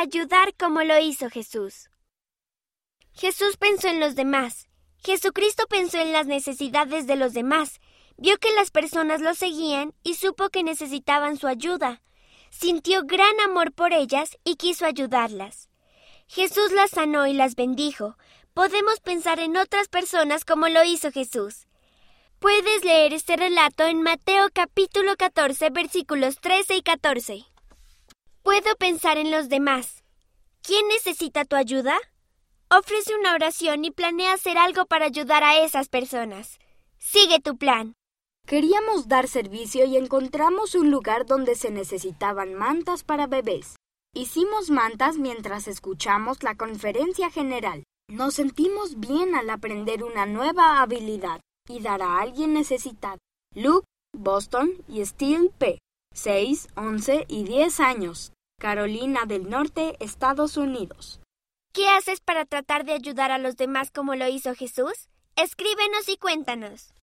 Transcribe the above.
ayudar como lo hizo Jesús. Jesús pensó en los demás. Jesucristo pensó en las necesidades de los demás. Vio que las personas lo seguían y supo que necesitaban su ayuda. Sintió gran amor por ellas y quiso ayudarlas. Jesús las sanó y las bendijo. Podemos pensar en otras personas como lo hizo Jesús. Puedes leer este relato en Mateo capítulo 14 versículos 13 y 14. Puedo pensar en los demás. ¿Quién necesita tu ayuda? Ofrece una oración y planea hacer algo para ayudar a esas personas. Sigue tu plan. Queríamos dar servicio y encontramos un lugar donde se necesitaban mantas para bebés. Hicimos mantas mientras escuchamos la conferencia general. Nos sentimos bien al aprender una nueva habilidad y dar a alguien necesitado. Luke, Boston y Steel P. 6, 11 y 10 años. Carolina del Norte, Estados Unidos. ¿Qué haces para tratar de ayudar a los demás como lo hizo Jesús? Escríbenos y cuéntanos.